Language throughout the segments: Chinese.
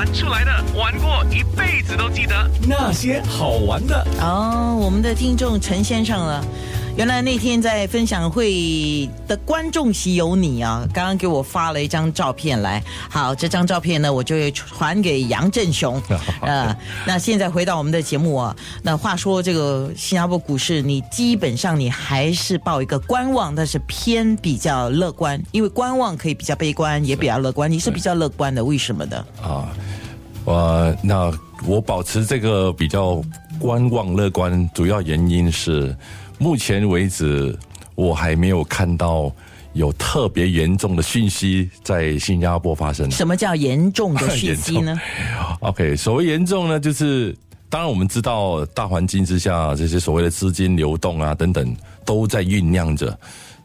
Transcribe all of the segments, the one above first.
玩出来的，玩过一辈子都记得那些好玩的哦，我们的听众陈先生了。原来那天在分享会的观众席有你啊！刚刚给我发了一张照片来，好，这张照片呢，我就会传给杨振雄。呃，那现在回到我们的节目啊，那话说这个新加坡股市，你基本上你还是抱一个观望，但是偏比较乐观，因为观望可以比较悲观，也比较乐观。你是比较乐观的，为什么的？啊，我那我保持这个比较观望乐观，主要原因是。目前为止，我还没有看到有特别严重的讯息在新加坡发生。什么叫严重的讯息呢？OK，所谓严重呢，就是当然我们知道大环境之下，这些所谓的资金流动啊等等都在酝酿着。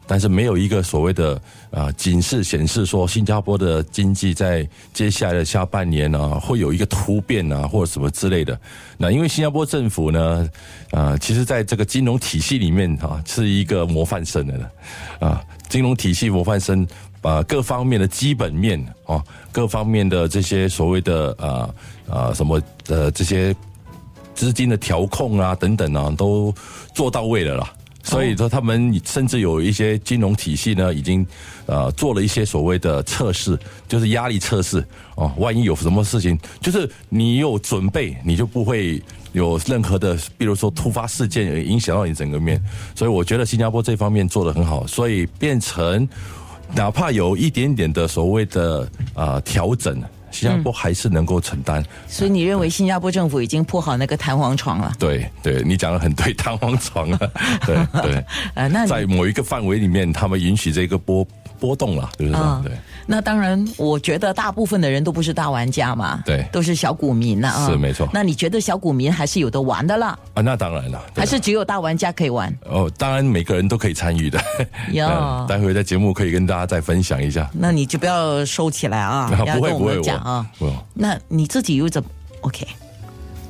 但是没有一个所谓的啊警示显示说新加坡的经济在接下来的下半年呢会有一个突变啊或者什么之类的。那因为新加坡政府呢啊其实在这个金融体系里面啊是一个模范生的啊金融体系模范生啊各方面的基本面啊各方面的这些所谓的啊啊什么呃这些资金的调控啊等等啊都做到位了啦。所以说，他们甚至有一些金融体系呢，已经呃做了一些所谓的测试，就是压力测试哦。万一有什么事情，就是你有准备，你就不会有任何的，比如说突发事件影响到你整个面。所以我觉得新加坡这方面做得很好，所以变成哪怕有一点点的所谓的啊调整。新加坡还是能够承担，所以你认为新加坡政府已经铺好那个弹簧床了？对，对你讲的很对，弹簧床啊，对对，呃，那在某一个范围里面，他们允许这个波波动了，对不对？对。那当然，我觉得大部分的人都不是大玩家嘛，对，都是小股民呐，是没错。那你觉得小股民还是有的玩的啦？啊，那当然了，还是只有大玩家可以玩？哦，当然每个人都可以参与的。有，待会在节目可以跟大家再分享一下。那你就不要收起来啊，不会不会讲啊。那你自己又怎么？OK。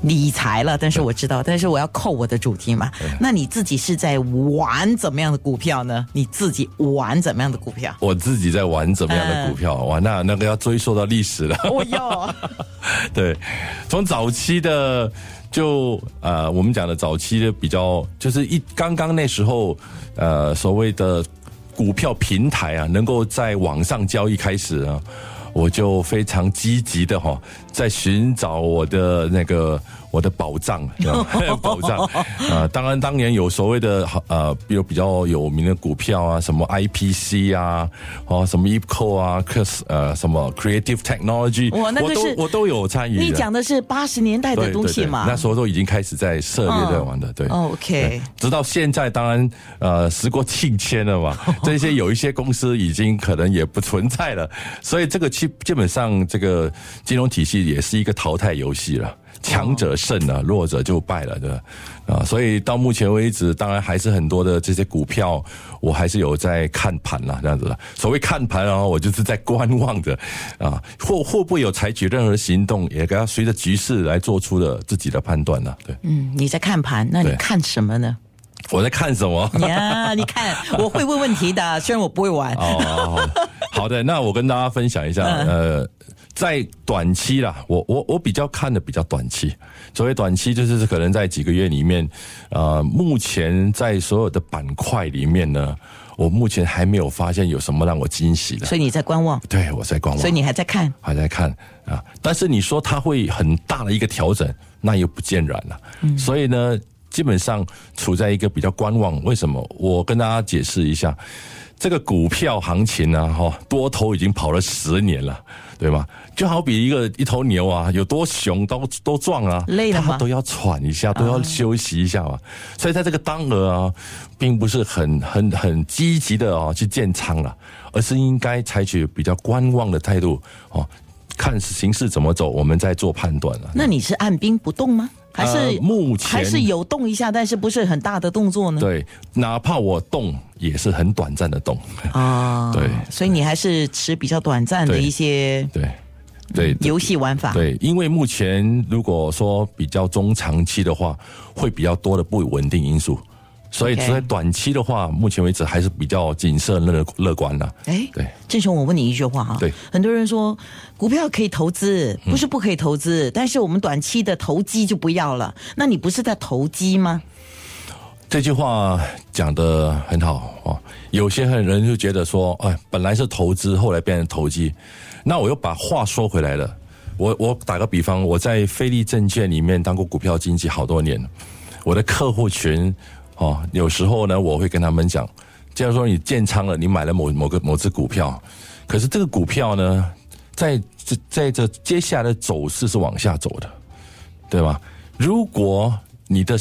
理财了，但是我知道，但是我要扣我的主题嘛。那你自己是在玩怎么样的股票呢？你自己玩怎么样的股票？我自己在玩怎么样的股票？哇，那那个要追溯到历史了。我要。对，从早期的就呃，我们讲的早期的比较，就是一刚刚那时候呃，所谓的股票平台啊，能够在网上交易开始啊。我就非常积极的哈，在寻找我的那个。我的宝藏，宝藏啊！当然，当年有所谓的呃，比如比较有名的股票啊，什么 IPC 啊，哦，什么 EPCO 啊，呃，什么 Creative Technology，我那个是我都有参与。你讲的是八十年代的东西嘛？那时候都已经开始在涉猎在玩的，对。OK。直到现在，当然呃，时过境迁了嘛，这些有一些公司已经可能也不存在了，所以这个基基本上这个金融体系也是一个淘汰游戏了。强者胜了，弱者就败了，对吧？啊，所以到目前为止，当然还是很多的这些股票，我还是有在看盘啦，这样子的。所谓看盘啊，我就是在观望着，啊，会会不会有采取任何行动，也给他随着局势来做出的自己的判断呢？对，嗯，你在看盘，那你看什么呢？我在看什么？呀，你看，我会问问题的，虽然我不会玩。哦，好的，那我跟大家分享一下，呃。在短期啦，我我我比较看的比较短期。所谓短期，就是可能在几个月里面，呃，目前在所有的板块里面呢，我目前还没有发现有什么让我惊喜的。所以你在观望？对，我在观望。所以你还在看？还在看啊！但是你说它会很大的一个调整，那又不见然了。嗯。所以呢，基本上处在一个比较观望。为什么？我跟大家解释一下，这个股票行情呢，哈，多头已经跑了十年了。对吗？就好比一个一头牛啊，有多雄都都壮啊，累了它都要喘一下，都要休息一下嘛。所以在这个当儿啊，并不是很很很积极的啊去建仓了，而是应该采取比较观望的态度哦，看形势怎么走，我们再做判断了。那你是按兵不动吗？还是目前还是有动一下，但是不是很大的动作呢？对，哪怕我动，也是很短暂的动啊。对，所以你还是持比较短暂的一些对对游戏玩法。对，因为目前如果说比较中长期的话，会比较多的不稳定因素。所以 OK 在短期的话，目前为止还是比较谨慎乐乐观的。哎，对，郑雄，我问你一句话哈，对，很多人说股票可以投资，不是不可以投资，但是我们短期的投机就不要了。那你不是在投机吗？这句话讲的很好哦。有些人就觉得说，哎，本来是投资，后来变成投机。那我又把话说回来了。我我打个比方，我在菲利证券里面当过股票经纪好多年，我的客户群哦，有时候呢，我会跟他们讲，假如说你建仓了，你买了某某个某只股票，可是这个股票呢，在这在这接下来的走势是往下走的，对吧？如果你的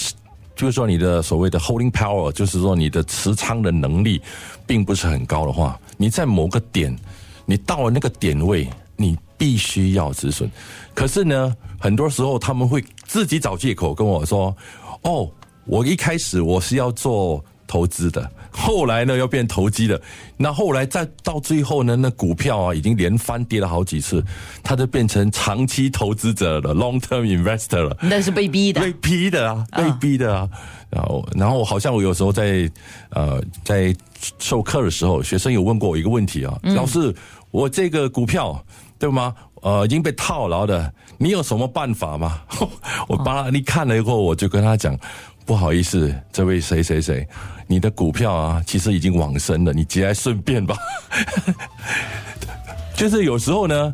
就是说你的所谓的 holding power，就是说你的持仓的能力并不是很高的话，你在某个点，你到了那个点位，你必须要止损。可是呢，很多时候他们会自己找借口跟我说：“哦，我一开始我是要做投资的，后来呢又变投机的，那后来再到最后呢，那股票啊已经连翻跌了好几次，他就变成长期投资者了，long term investor 了。”那是被逼的。被逼的啊，被逼的啊。然后，然后好像我有时候在呃在授课的时候，学生有问过我一个问题啊，老师，我这个股票对吗？呃，已经被套牢的，你有什么办法吗？我帮他，你看了以后，我就跟他讲，不好意思，这位谁谁谁，你的股票啊，其实已经往生了，你节哀顺变吧。就是有时候呢，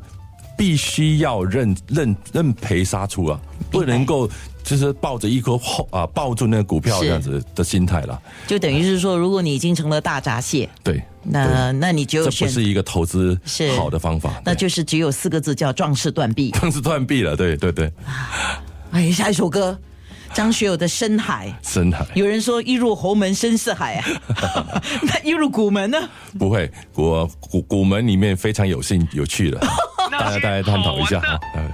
必须要认认认赔杀出啊，不能够就是抱着一颗后啊抱住那个股票这样子的心态了。就等于是说，如果你已经成了大闸蟹，对，那那你就这不是一个投资是好的方法，那就是只有四个字叫壮士断臂。壮士断臂了。对对对，哎，下一首歌，张学友的《深海》。深海有人说一入侯门深似海啊，那一入古门呢？不会古古古门里面非常有兴有趣的，大家大家探讨一下那些好玩的哈。嗯